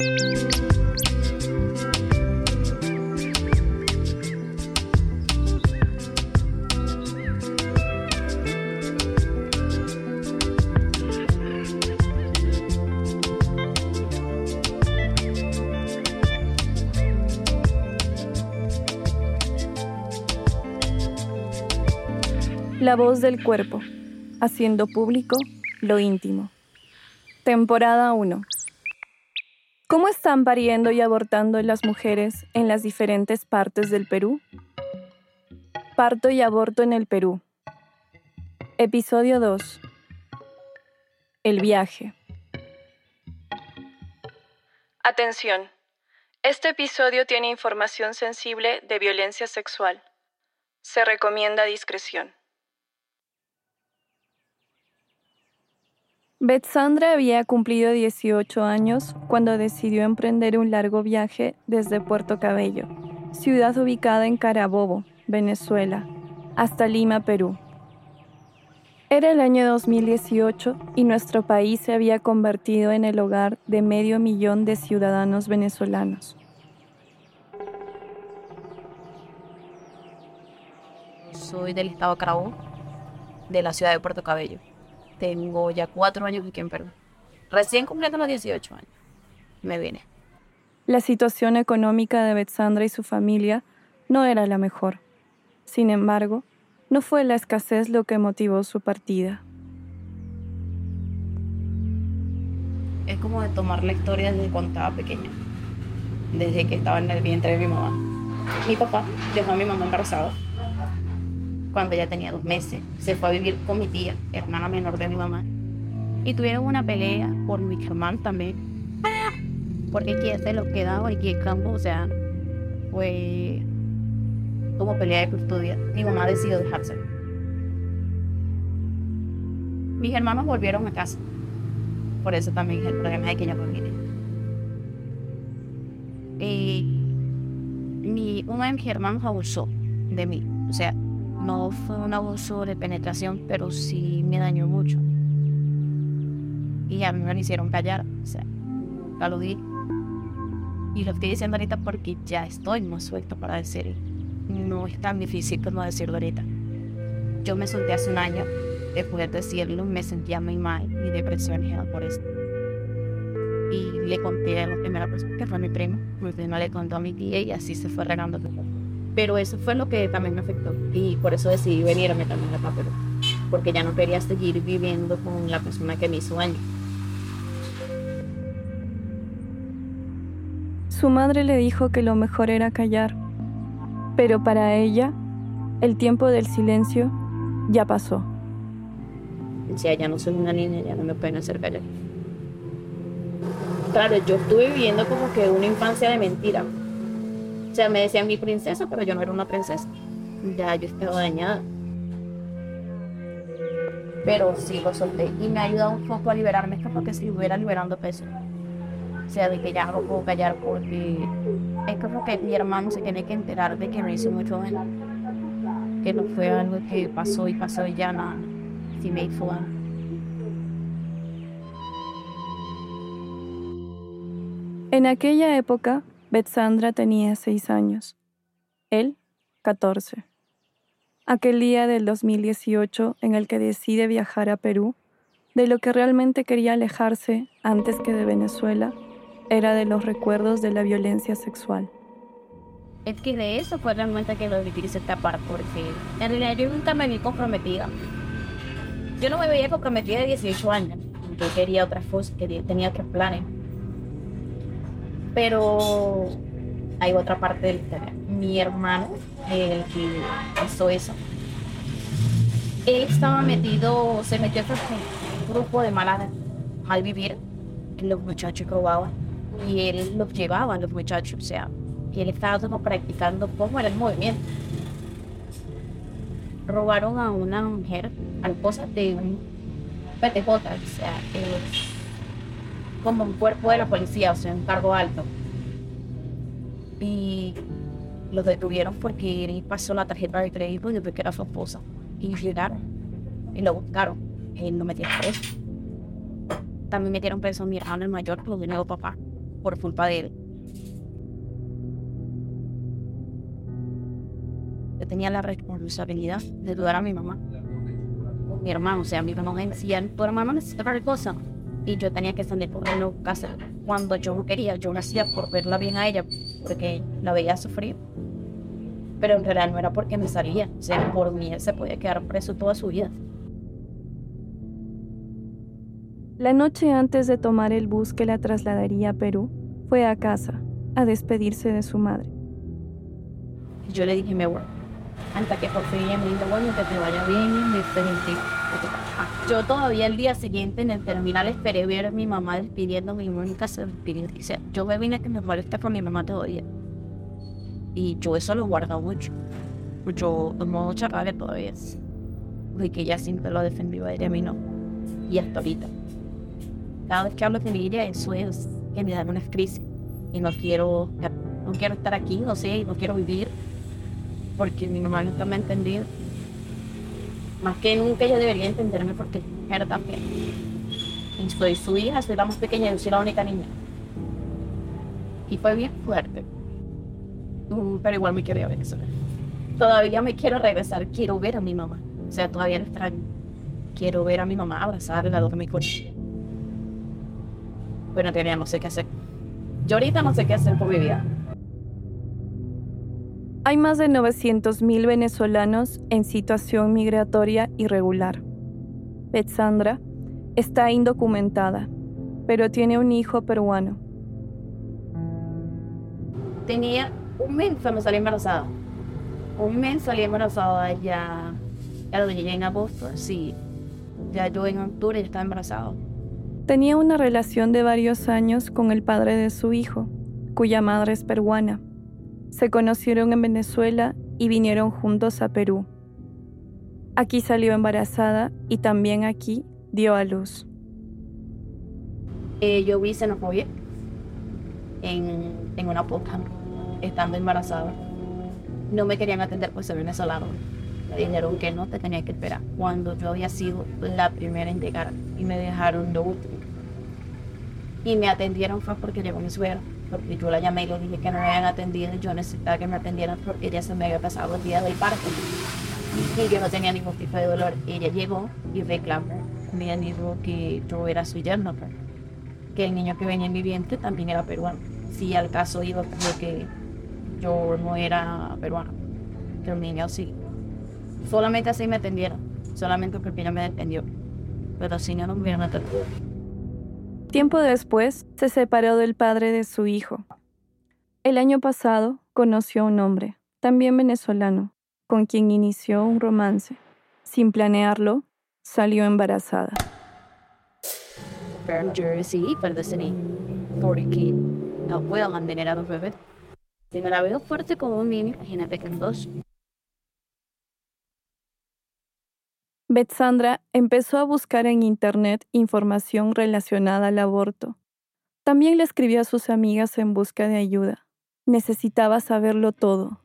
La voz del cuerpo, haciendo público lo íntimo. Temporada 1. ¿Cómo están pariendo y abortando las mujeres en las diferentes partes del Perú? Parto y aborto en el Perú. Episodio 2. El viaje. Atención. Este episodio tiene información sensible de violencia sexual. Se recomienda discreción. Betsandra había cumplido 18 años cuando decidió emprender un largo viaje desde Puerto Cabello, ciudad ubicada en Carabobo, Venezuela, hasta Lima, Perú. Era el año 2018 y nuestro país se había convertido en el hogar de medio millón de ciudadanos venezolanos. Soy del estado Carabobo, de la ciudad de Puerto Cabello. Tengo ya cuatro años aquí en Perú. Recién cumpliendo los 18 años. Me vine. La situación económica de Betsandra y su familia no era la mejor. Sin embargo, no fue la escasez lo que motivó su partida. Es como de tomar la historia desde cuando estaba pequeña, desde que estaba en el vientre de mi mamá. Mi papá dejó a mi mamá embarazada cuando ella tenía dos meses. Se fue a vivir con mi tía, hermana menor de mi mamá. Y tuvieron una pelea por mi hermano también. Porque quién se lo quedaba y quién campo, o sea, fue como pelea de custodia. Mi mamá decidió dejarse. Mis hermanos volvieron a casa. Por eso también el problema de que ella familia. Y mi, uno de mis hermanos abusó de mí. O sea, no fue un abuso de penetración, pero sí me dañó mucho. Y a mí me lo hicieron callar, o sea, ya. Y lo estoy diciendo ahorita porque ya estoy más suelto para decir. No es tan difícil como decirlo ahorita. Yo me solté hace un año de poder decirlo, me sentía muy mal, mi depresión por eso. Y le conté a la primera persona, que fue mi primo. Mi prima le contó a mi tía y así se fue regando todo. Pero eso fue lo que también me afectó y por eso decidí venirme también acá a Perú, porque ya no quería seguir viviendo con la persona que me hizo daño. Su madre le dijo que lo mejor era callar, pero para ella el tiempo del silencio ya pasó. Sea, ya no soy una niña, ya no me pueden hacer callar. Claro, yo estuve viviendo como que una infancia de mentira, o sea, me decían mi princesa, pero yo no era una princesa. Ya yo estaba dañada. Pero sí lo solté y me ha ayudado un poco a liberarme. Es como que si estuviera liberando peso. O sea, de que ya no puedo callar porque es como que mi hermano se tiene que enterar de que me hizo mucho daño. Que no fue algo que pasó y pasó y ya nada. Sí me hizo daño. En aquella época, Betsandra tenía seis años, él catorce. Aquel día del 2018 en el que decide viajar a Perú, de lo que realmente quería alejarse antes que de Venezuela, era de los recuerdos de la violencia sexual. Es que de eso fue realmente que lo quise tapar, porque en realidad yo nunca me vi comprometida. Yo no me veía comprometida de 18 años, yo quería otras cosas, quería, tenía otros planes. Pero hay otra parte del historia. Mi hermano, el que hizo eso, él estaba metido, se metió en un grupo de mala, mal vivir. Los muchachos robaban y él los llevaba los muchachos, o sea, y él estaba como practicando cómo era el movimiento. Robaron a una mujer, a esposa de un PTJ, o sea, es como un cuerpo de la policía, o sea, un cargo alto. Y lo detuvieron porque pasó la tarjeta de crédito y después que era su esposa. Y llegaron y lo buscaron. Él lo metieron preso. También metieron preso a mi hermano el mayor por dinero papá. por culpa de él. Yo tenía la responsabilidad de ayudar a mi mamá. Mi hermano, o sea, mi hermano me decía, tu hermano necesita cosa. Y yo tenía que salir por la casa cuando yo no quería. Yo lo hacía por verla bien a ella, porque la veía sufrir. Pero en realidad no era porque me salía. O sea, por mí él se podía quedar preso toda su vida. La noche antes de tomar el bus que la trasladaría a Perú, fue a casa a despedirse de su madre. Yo le dije, me voy. Hasta que por fin ella me dijo, bueno, que te vaya bien, me felicito. Yo todavía el día siguiente en el terminal esperé ver a mi mamá despidiéndome y nunca se despidió. Dice, yo me vine a que me moleste con mi mamá todavía. Y yo eso lo guardo mucho. Yo tomo mucha rabia todavía. De que ella siempre lo defendió a ella a mí no. Y hasta ahorita cada vez que hablo con ella, eso es que me da una crisis. Y no quiero, no quiero estar aquí, no sé, no quiero vivir, porque mi mamá nunca me ha entendido. Más que nunca ella debería entenderme porque era también. Y soy su hija, soy la más pequeña, yo soy la única niña. Y fue bien fuerte. Mm, pero igual me quería ver eso. Todavía me quiero regresar, quiero ver a mi mamá. O sea, todavía la extraño. Quiero ver a mi mamá, abrazarla, mi coche pero tenía no sé qué hacer. Yo ahorita no sé qué hacer por mi vida. Hay más de 900.000 venezolanos en situación migratoria irregular. Betsandra está indocumentada, pero tiene un hijo peruano. Tenía un mes cuando salí embarazada. Un mes salí embarazada ya, ya lo llegué en agosto, sí. Ya yo en octubre estaba embarazada. Tenía una relación de varios años con el padre de su hijo, cuya madre es peruana. Se conocieron en Venezuela y vinieron juntos a Perú. Aquí salió embarazada y también aquí dio a luz. Eh, yo vi xenofobia en, en una poca, estando embarazada. No me querían atender por ser venezolano. Me dijeron que no te tenía que esperar. Cuando yo había sido la primera en llegar y me dejaron lo último y me atendieron fue porque llegó mi suegra, porque yo la llamé y le dije que no me habían atendido, yo necesitaba que me atendieran porque ella se me había pasado el día del parto y yo no tenía ningún tipo de dolor. Ella llegó y reclamó, me dijo que yo era su yerno, pues, que el niño que venía en mi vientre también era peruano. Si al caso iba porque yo no era peruano, que el niño sí. Solamente así me atendieron, solamente porque ella me atendió, pero si no, no me hubieran atendido. Tiempo después, se separó del padre de su hijo. El año pasado conoció a un hombre, también venezolano, con quien inició un romance. Sin planearlo, salió embarazada. Jersey, porque no puedo mantener a los bebés. Si me la veo fuerte como un niño, imagínate que dos. Betsandra empezó a buscar en Internet información relacionada al aborto. También le escribió a sus amigas en busca de ayuda. Necesitaba saberlo todo.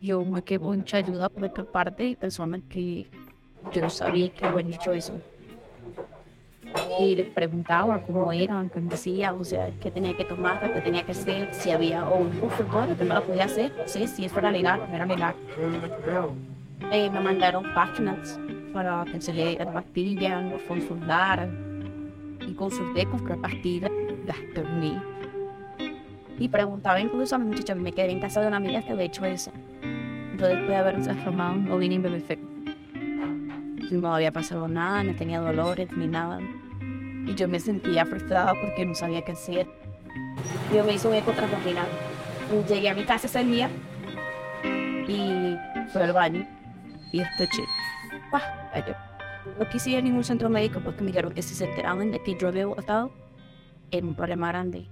Yo me quedé mucha ayuda por esta parte y personas que yo no sabía que habían hecho eso. Y les preguntaba cómo eran, qué decía, o sea, qué tenía que tomar, qué tenía que hacer, si había un consultorio que me lo podía hacer, sí, si eso era legal no era legal. Eh, me mandaron páginas para conseguir pastillas, consultar y consulté con pastillas las dormí. Y preguntaba incluso a mi muchacha, me quedé en casa de una amiga que había hecho eso. Yo después de haber transformado, no vine perfecto. No había pasado nada, no tenía dolores ni nada. Y yo me sentía frustrada porque no sabía qué hacer. Yo me hice un eco transvaginal. Llegué a mi casa ese día y fue al baño y este no quise ir a ningún centro médico porque me dijeron que si se enteraban de que yo había estado, era un problema grande.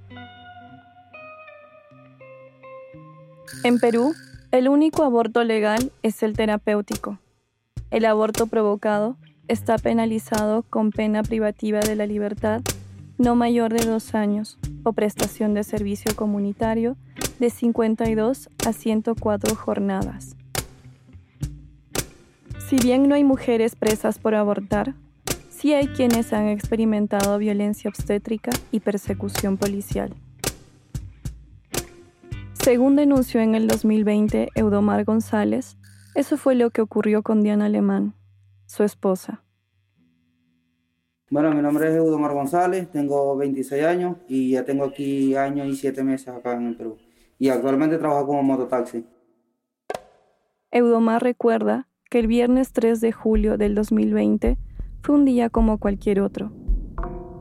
En Perú, el único aborto legal es el terapéutico. El aborto provocado está penalizado con pena privativa de la libertad no mayor de dos años o prestación de servicio comunitario de 52 a 104 jornadas. Si bien no hay mujeres presas por abortar, sí hay quienes han experimentado violencia obstétrica y persecución policial. Según denunció en el 2020 Eudomar González, eso fue lo que ocurrió con Diana Alemán, su esposa. Bueno, mi nombre es Eudomar González, tengo 26 años y ya tengo aquí años y siete meses acá en el Perú. Y actualmente trabajo como mototaxi. Eudomar recuerda que el viernes 3 de julio del 2020 fue un día como cualquier otro.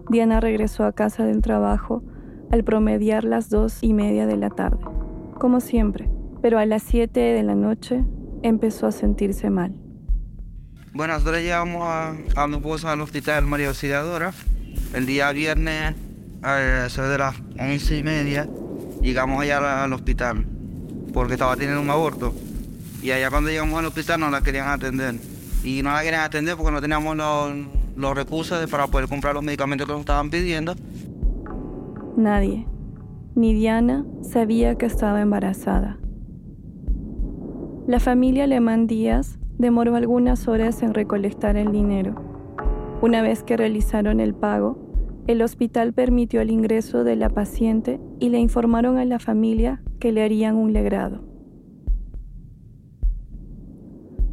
Diana regresó a casa del trabajo al promediar las dos y media de la tarde, como siempre, pero a las 7 de la noche empezó a sentirse mal. Bueno, nosotros llevamos a, a mi esposa al hospital María Auxiliadora. El día viernes, a las once y media, llegamos allá al hospital porque estaba teniendo un aborto. Y allá cuando llegamos al hospital no la querían atender. Y no la querían atender porque no teníamos los, los recursos para poder comprar los medicamentos que nos estaban pidiendo. Nadie, ni Diana, sabía que estaba embarazada. La familia Alemán Díaz demoró algunas horas en recolectar el dinero. Una vez que realizaron el pago, el hospital permitió el ingreso de la paciente y le informaron a la familia que le harían un legrado.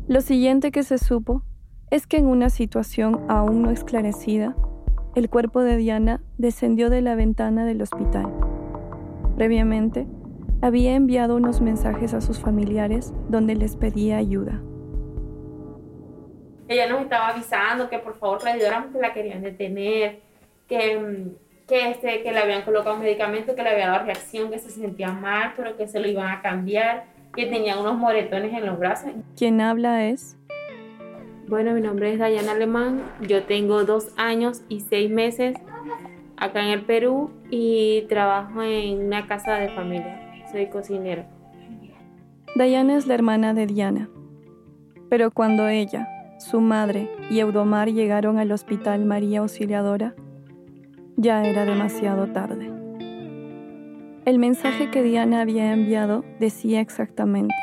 Lo siguiente que se supo es que en una situación aún no esclarecida, el cuerpo de Diana descendió de la ventana del hospital. Previamente, había enviado unos mensajes a sus familiares donde les pedía ayuda ella nos estaba avisando que por favor la ayudáramos, que la querían detener, que, mm, que, este, que le habían colocado un medicamento, que le había dado reacción, que se sentía mal, pero que se lo iban a cambiar, que tenía unos moretones en los brazos. ¿Quién habla es? Bueno, mi nombre es Dayana Alemán, yo tengo dos años y seis meses acá en el Perú y trabajo en una casa de familia, soy cocinera. Dayana es la hermana de Diana, pero cuando ella, su madre y Eudomar llegaron al hospital María Auxiliadora, ya era demasiado tarde. El mensaje que Diana había enviado decía exactamente,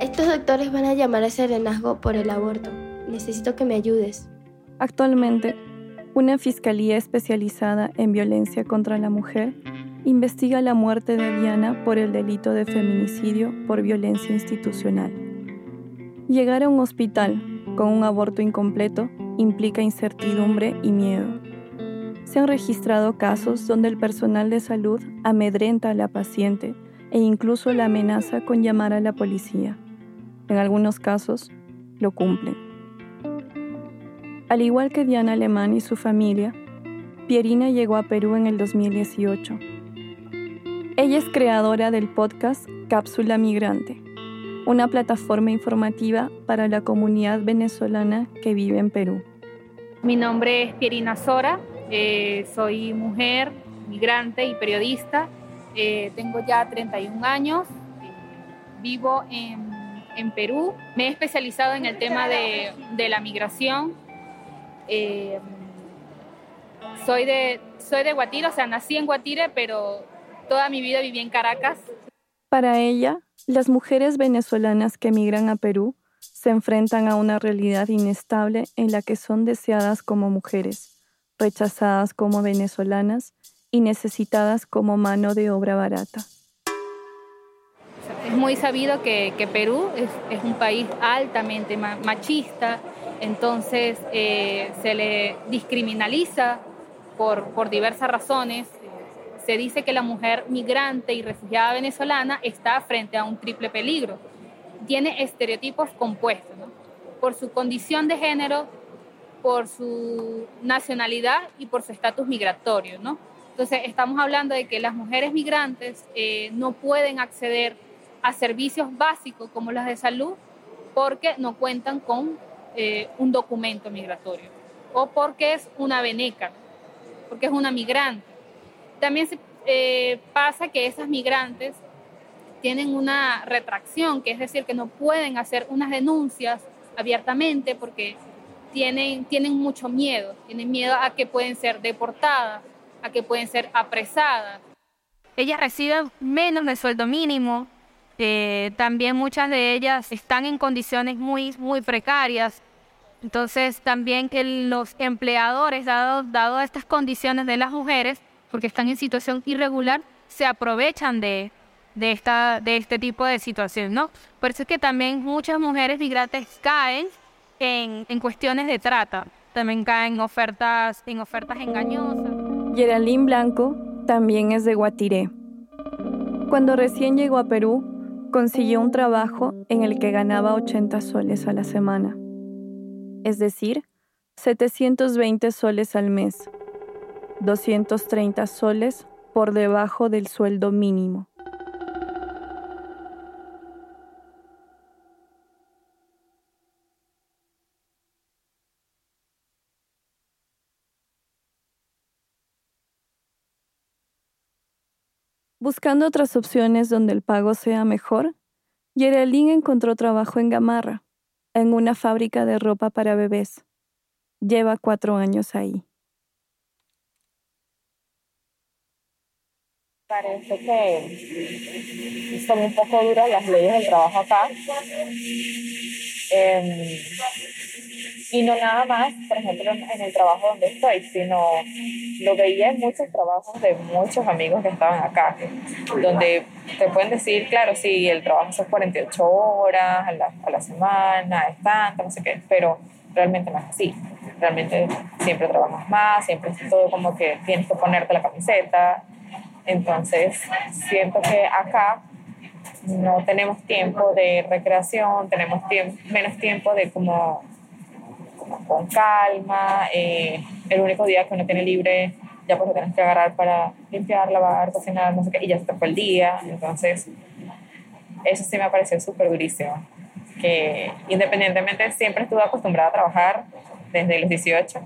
Estos doctores van a llamar a serenazgo por el aborto. Necesito que me ayudes. Actualmente, una fiscalía especializada en violencia contra la mujer investiga la muerte de Diana por el delito de feminicidio por violencia institucional. Llegar a un hospital con un aborto incompleto implica incertidumbre y miedo. Se han registrado casos donde el personal de salud amedrenta a la paciente e incluso la amenaza con llamar a la policía. En algunos casos, lo cumplen. Al igual que Diana Alemán y su familia, Pierina llegó a Perú en el 2018. Ella es creadora del podcast Cápsula Migrante, una plataforma informativa para la comunidad venezolana que vive en Perú. Mi nombre es Pierina Sora, eh, soy mujer, migrante y periodista. Eh, tengo ya 31 años, vivo en, Perú. Me he especializado en el tema de, de la migración. Eh, soy, de, soy de Guatire, o sea, nací en Guatire, pero toda mi vida viví en Caracas. Para ella, las mujeres venezolanas que emigran a Perú se enfrentan a una realidad inestable en la que son deseadas como mujeres, rechazadas como venezolanas y necesitadas como mano de obra barata. Es muy sabido que, Perú es, un país altamente machista, entonces eh, se le discriminaliza por, diversas razones, se dice que la mujer migrante y refugiada venezolana está frente a un triple peligro. Tiene estereotipos compuestos, por su condición de género, por su nacionalidad y por su estatus migratorio. ¿no? Entonces, estamos hablando de que las mujeres migrantes eh, no pueden acceder a servicios básicos como los de salud porque no cuentan con eh, un documento migratorio o porque es una veneca, porque es una migrante. También se, eh, pasa que esas migrantes tienen una retracción, que es decir, que no pueden hacer unas denuncias abiertamente porque tienen, tienen mucho miedo, tienen miedo a que pueden ser deportadas, a que pueden ser apresadas. Ellas reciben menos del sueldo mínimo, eh, también muchas de ellas están en condiciones muy, muy precarias. Entonces también que los empleadores, dado, dado estas condiciones de las mujeres, porque están en situación irregular, se aprovechan de, de, esta, de este tipo de situación, ¿no? Por eso es que también muchas mujeres migrantes caen en, en cuestiones de trata, también caen en ofertas, en ofertas engañosas. Geraldine Blanco también es de Guatiré. Cuando recién llegó a Perú, consiguió un trabajo en el que ganaba 80 soles a la semana, es decir, 720 soles al mes, 230 soles por debajo del sueldo mínimo. Buscando otras opciones donde el pago sea mejor, Geraldine encontró trabajo en Gamarra, en una fábrica de ropa para bebés. Lleva cuatro años ahí. Parece que son un poco duras las leyes del trabajo acá. Em, y no nada más, por ejemplo, en el trabajo donde estoy, sino lo veía en muchos trabajos de muchos amigos que estaban acá, donde te pueden decir, claro, sí, el trabajo son 48 horas a la, a la semana, es tanto, no sé qué, pero realmente no es así. Realmente siempre trabajas más, siempre es todo como que tienes que ponerte la camiseta. Entonces, siento que acá no tenemos tiempo de recreación, tenemos menos tiempo de como con calma. Eh, el único día que uno tiene libre, ya pues lo tienes que agarrar para limpiar, lavar, cocinar, no sé qué, y ya se te el día. Entonces, eso sí me pareció súper durísimo. Que independientemente siempre estuve acostumbrada a trabajar desde los 18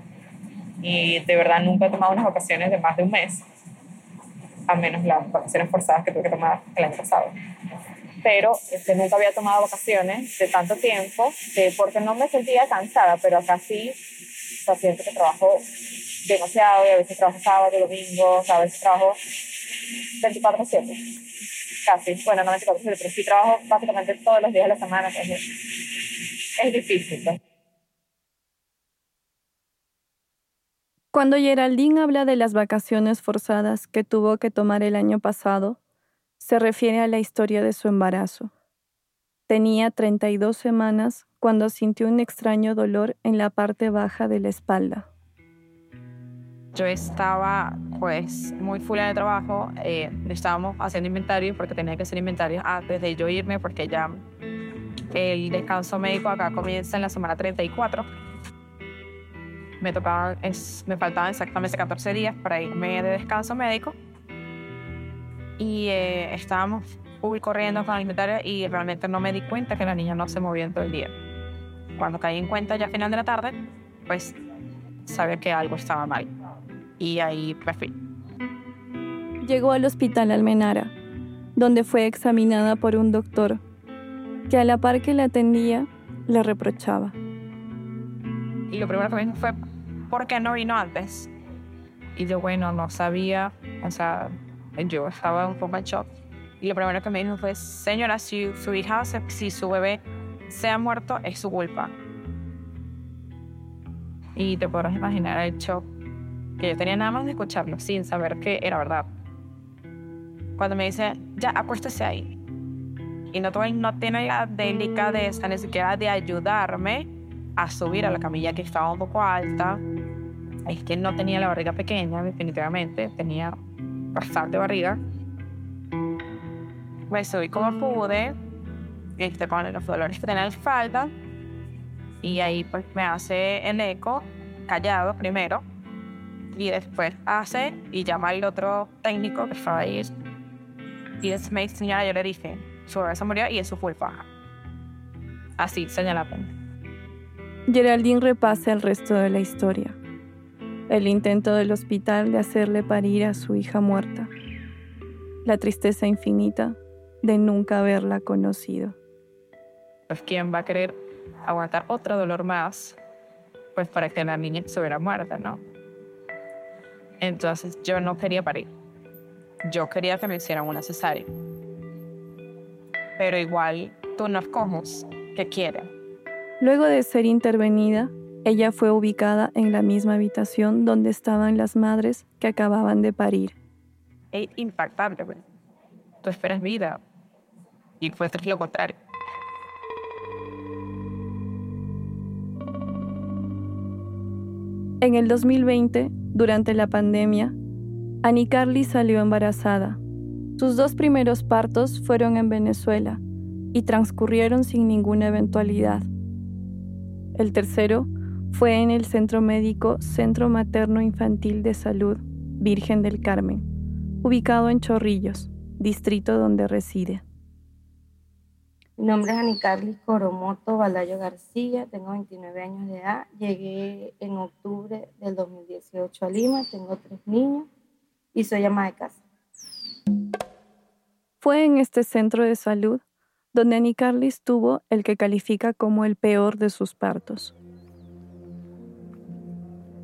y de verdad nunca he tomado unas vacaciones de más de un mes, a menos las vacaciones forzadas que tuve que tomar el año pasado pero este, nunca había tomado vacaciones de tanto tiempo, porque no me sentía cansada, pero acá sí, siento que trabajo demasiado y a veces trabajo sábado, domingo, a veces trabajo 24/7, casi, bueno, no 24/7, pero sí trabajo básicamente todos los días de la semana, es, es difícil. Pues. Cuando Geraldine habla de las vacaciones forzadas que tuvo que tomar el año pasado, se refiere a la historia de su embarazo. Tenía 32 semanas cuando sintió un extraño dolor en la parte baja de la espalda. Yo estaba pues muy full el trabajo, eh, estábamos haciendo inventario porque tenía que hacer inventario antes de yo irme porque ya el descanso médico acá comienza en la semana 34. Me, tocaba, es, me faltaban exactamente 14 días para irme de descanso médico y eh, estábamos corriendo con el inventario y realmente no me di cuenta que la niña no se movía en todo el día. Cuando caí en cuenta ya a final de la tarde, pues sabía que algo estaba mal. Y ahí me fui. Llegó al hospital Almenara, donde fue examinada por un doctor que a la par que la atendía, le reprochaba. Y lo primero que me dijo fue, ¿por qué no vino antes? Y yo, bueno, no sabía, o sea, yo estaba un poco en shock. Y lo primero que me dijo fue, señora, si su hija, si su bebé se ha muerto, es su culpa. Y te podrás imaginar el shock que yo tenía nada más de escucharlo, sin saber que era verdad. Cuando me dice, ya, acuéstese ahí. Y no, no tiene la delicadeza ni siquiera de ayudarme a subir a la camilla que estaba un poco alta. Es que no tenía la barriga pequeña, definitivamente. Tenía bastante barriga. Me subí como pude, este, con los dolores que tenía en espalda. Y ahí pues me hace el eco, callado primero. Y después hace y llama al otro técnico que estaba ahí. Y después me señora, yo le dije, su bebé se murió y es su culpa. Así, señalando. Geraldine repasa el resto de la historia el intento del hospital de hacerle parir a su hija muerta, la tristeza infinita de nunca haberla conocido. Pues quién va a querer aguantar otro dolor más, pues para que la niña estuviera muerta, ¿no? Entonces yo no quería parir. Yo quería que me hicieran una cesárea. Pero igual tú no escoges qué quieren. Luego de ser intervenida, ella fue ubicada en la misma habitación donde estaban las madres que acababan de parir. Es impactante, pues. tú esperas vida. Y fue lo contrario. En el 2020, durante la pandemia, Annie Carly salió embarazada. Sus dos primeros partos fueron en Venezuela y transcurrieron sin ninguna eventualidad. El tercero fue en el Centro Médico Centro Materno Infantil de Salud Virgen del Carmen, ubicado en Chorrillos, distrito donde reside. Mi nombre es Anicarlis Coromoto Balayo García, tengo 29 años de edad, llegué en octubre del 2018 a Lima, tengo tres niños y soy ama de casa. Fue en este centro de salud donde Anicarlis tuvo el que califica como el peor de sus partos.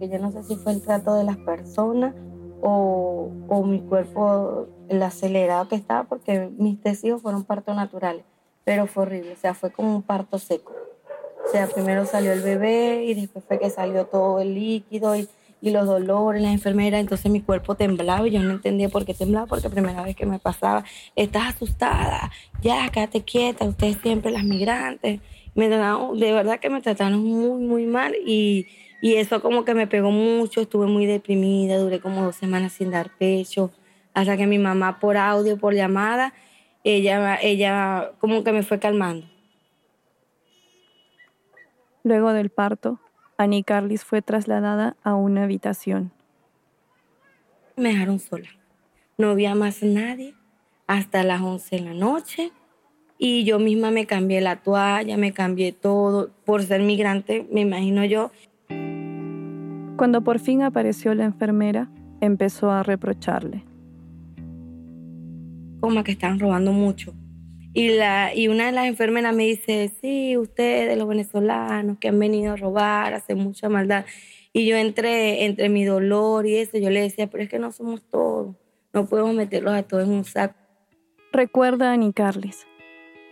Yo no sé si fue el trato de las personas o, o mi cuerpo, el acelerado que estaba, porque mis testigos fueron partos naturales pero fue horrible, o sea, fue como un parto seco. O sea, primero salió el bebé y después fue que salió todo el líquido y, y los dolores, la enfermera, entonces mi cuerpo temblaba y yo no entendía por qué temblaba, porque primera vez que me pasaba, estás asustada, ya, quédate quieta, ustedes siempre las migrantes. Me trataron, de verdad que me trataron muy, muy mal y, y eso como que me pegó mucho, estuve muy deprimida, duré como dos semanas sin dar pecho, hasta que mi mamá por audio, por llamada, ella, ella como que me fue calmando. Luego del parto, Annie Carlis fue trasladada a una habitación. Me dejaron sola. No había más nadie hasta las 11 de la noche y yo misma me cambié la toalla, me cambié todo. Por ser migrante, me imagino yo. Cuando por fin apareció la enfermera, empezó a reprocharle como que están robando mucho. Y, la, y una de las enfermeras me dice, sí, ustedes, los venezolanos que han venido a robar, hacen mucha maldad. Y yo entre, entre mi dolor y eso, yo le decía, pero es que no somos todos, no podemos meterlos a todos en un saco. Recuerda a Ani Carles,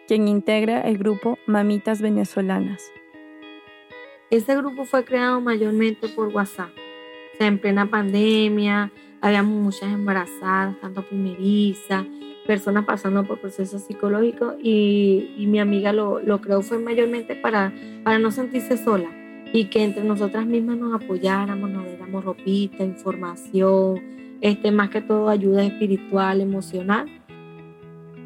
quien integra el grupo Mamitas Venezolanas. Ese grupo fue creado mayormente por WhatsApp. O sea, en plena pandemia, habíamos muchas embarazadas, tanto primerizas, personas pasando por procesos psicológicos y, mi amiga lo, creó fue mayormente para, para no sentirse sola y que entre nosotras mismas nos apoyáramos, nos diéramos ropita, información, este, más que todo ayuda espiritual, emocional.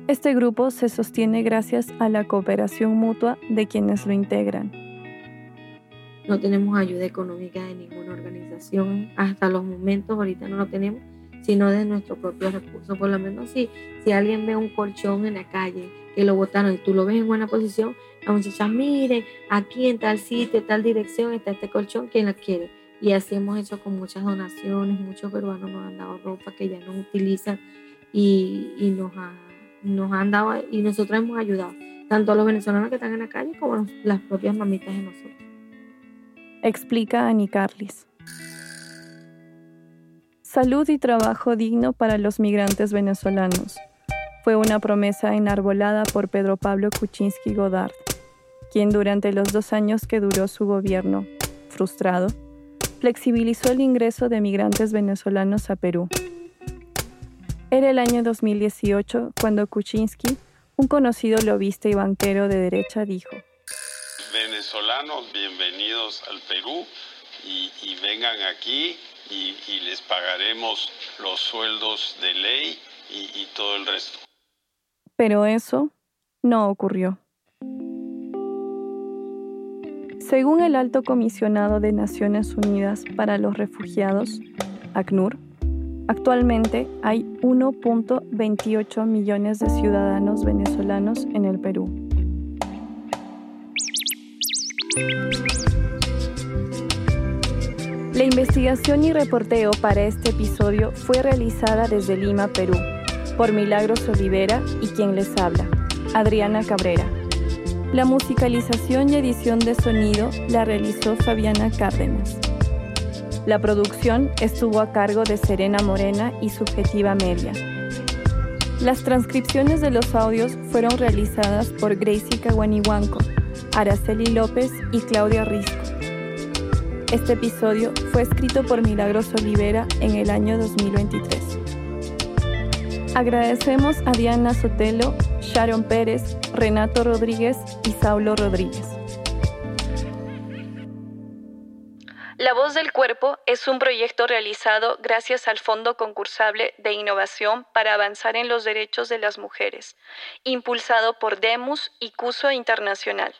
Este grupo se sostiene gracias a la cooperación mutua de quienes lo integran. No tenemos ayuda económica de ninguna organización hasta los momentos, ahorita no lo tenemos, sino de nuestros propios recursos. Por lo menos si, si alguien ve un colchón en la calle que lo botaron y tú lo ves en buena posición, la muchacha, mire, aquí en tal sitio, tal dirección está este colchón, ¿quién lo quiere? Y así hemos hecho con muchas donaciones, muchos peruanos nos han dado ropa que ya no utilizan y, y nos, nos han dado, y nosotros hemos ayudado, tanto a los venezolanos que están en la calle como las propias mamitas de nosotros. Explica Ani Carlis. Salud y trabajo digno para los migrantes venezolanos. Fue una promesa enarbolada por Pedro Pablo Kuczynski Godard, quien durante los dos años que duró su gobierno, frustrado, flexibilizó el ingreso de migrantes venezolanos a Perú. Era el año 2018 cuando Kuczynski, un conocido lobista y banquero de derecha, dijo, Venezolanos, bienvenidos al Perú y, vengan aquí y, les pagaremos los sueldos de ley y todo el resto. Pero eso no ocurrió. Según el Alto Comisionado de Naciones Unidas para los Refugiados, ACNUR, actualmente hay 1.28 millones de ciudadanos venezolanos en el Perú. La investigación y reporteo para este episodio fue realizada desde Lima, Perú, por Milagros Olivera y quien les habla, Adriana Cabrera. La musicalización y edición de sonido la realizó Fabiana Cárdenas. La producción estuvo a cargo de Serena Morena y Subjetiva Media. Las transcripciones de los audios fueron realizadas por Gracie Caguanihuanco, Araceli López y Claudia Risco. Este episodio fue escrito por Milagros Olivera en el año 2023. Agradecemos a Diana Sotelo, Sharon Pérez, Renato Rodríguez y Saulo Rodríguez. La Voz del Cuerpo es un proyecto realizado gracias al Fondo Concursable de Innovación para Avanzar en los Derechos de las Mujeres, impulsado por DEMUS y CUSO Internacional.